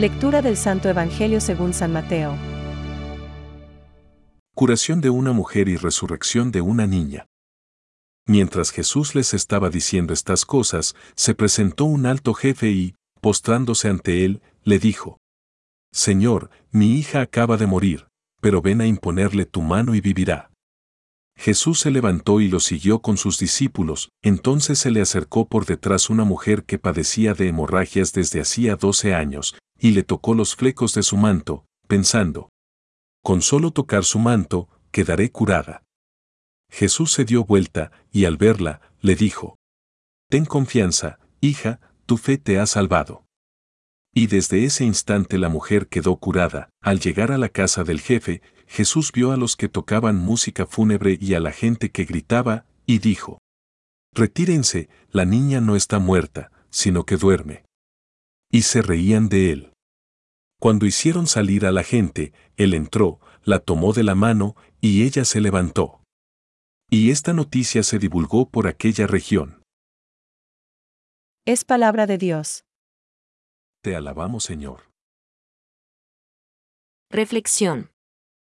Lectura del Santo Evangelio según San Mateo. Curación de una mujer y resurrección de una niña. Mientras Jesús les estaba diciendo estas cosas, se presentó un alto jefe y, postrándose ante él, le dijo, Señor, mi hija acaba de morir, pero ven a imponerle tu mano y vivirá. Jesús se levantó y lo siguió con sus discípulos, entonces se le acercó por detrás una mujer que padecía de hemorragias desde hacía doce años, y le tocó los flecos de su manto, pensando, con solo tocar su manto, quedaré curada. Jesús se dio vuelta, y al verla, le dijo, Ten confianza, hija, tu fe te ha salvado. Y desde ese instante la mujer quedó curada. Al llegar a la casa del jefe, Jesús vio a los que tocaban música fúnebre y a la gente que gritaba, y dijo, Retírense, la niña no está muerta, sino que duerme. Y se reían de él. Cuando hicieron salir a la gente, él entró, la tomó de la mano, y ella se levantó. Y esta noticia se divulgó por aquella región. Es palabra de Dios. Te alabamos, Señor. Reflexión.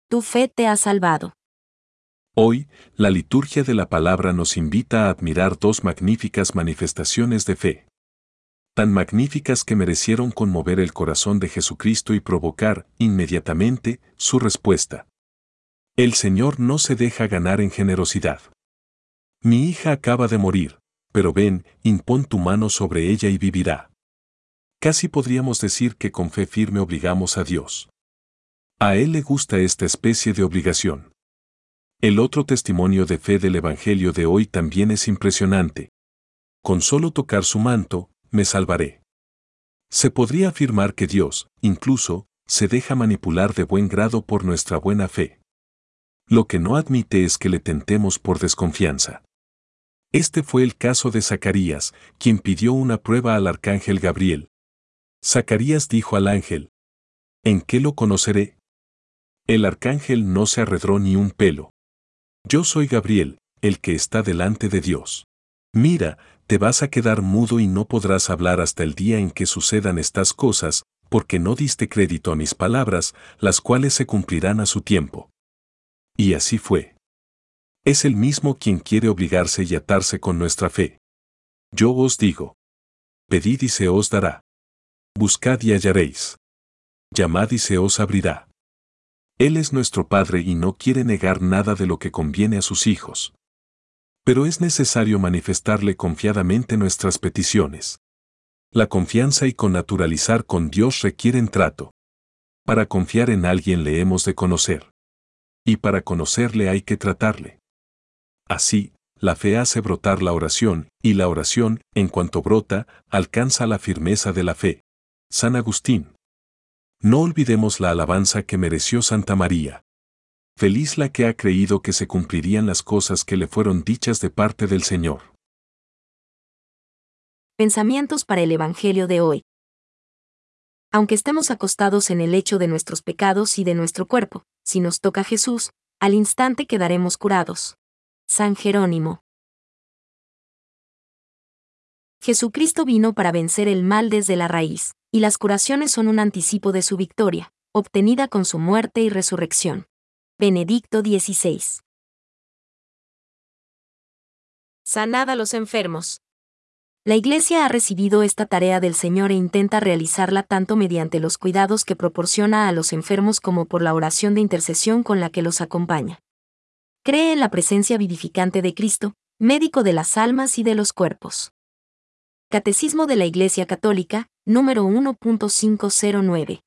Tu fe te ha salvado. Hoy, la liturgia de la palabra nos invita a admirar dos magníficas manifestaciones de fe. Tan magníficas que merecieron conmover el corazón de Jesucristo y provocar, inmediatamente, su respuesta. El Señor no se deja ganar en generosidad. Mi hija acaba de morir, pero ven, impón tu mano sobre ella y vivirá. Casi podríamos decir que con fe firme obligamos a Dios. A Él le gusta esta especie de obligación. El otro testimonio de fe del Evangelio de hoy también es impresionante. Con solo tocar su manto, me salvaré. Se podría afirmar que Dios, incluso, se deja manipular de buen grado por nuestra buena fe. Lo que no admite es que le tentemos por desconfianza. Este fue el caso de Zacarías, quien pidió una prueba al arcángel Gabriel. Zacarías dijo al ángel, ¿En qué lo conoceré? El arcángel no se arredró ni un pelo. Yo soy Gabriel, el que está delante de Dios. Mira, te vas a quedar mudo y no podrás hablar hasta el día en que sucedan estas cosas, porque no diste crédito a mis palabras, las cuales se cumplirán a su tiempo. Y así fue. Es el mismo quien quiere obligarse y atarse con nuestra fe. Yo os digo. Pedid y se os dará. Buscad y hallaréis. Llamad y se os abrirá. Él es nuestro Padre y no quiere negar nada de lo que conviene a sus hijos. Pero es necesario manifestarle confiadamente nuestras peticiones. La confianza y con naturalizar con Dios requieren trato. Para confiar en alguien le hemos de conocer. Y para conocerle hay que tratarle. Así, la fe hace brotar la oración, y la oración, en cuanto brota, alcanza la firmeza de la fe. San Agustín. No olvidemos la alabanza que mereció Santa María. Feliz la que ha creído que se cumplirían las cosas que le fueron dichas de parte del Señor. Pensamientos para el Evangelio de hoy. Aunque estemos acostados en el lecho de nuestros pecados y de nuestro cuerpo, si nos toca Jesús, al instante quedaremos curados. San Jerónimo. Jesucristo vino para vencer el mal desde la raíz y las curaciones son un anticipo de su victoria, obtenida con su muerte y resurrección. Benedicto XVI. Sanad a los enfermos. La Iglesia ha recibido esta tarea del Señor e intenta realizarla tanto mediante los cuidados que proporciona a los enfermos como por la oración de intercesión con la que los acompaña. Cree en la presencia vivificante de Cristo, médico de las almas y de los cuerpos. Catecismo de la Iglesia Católica, número 1.509.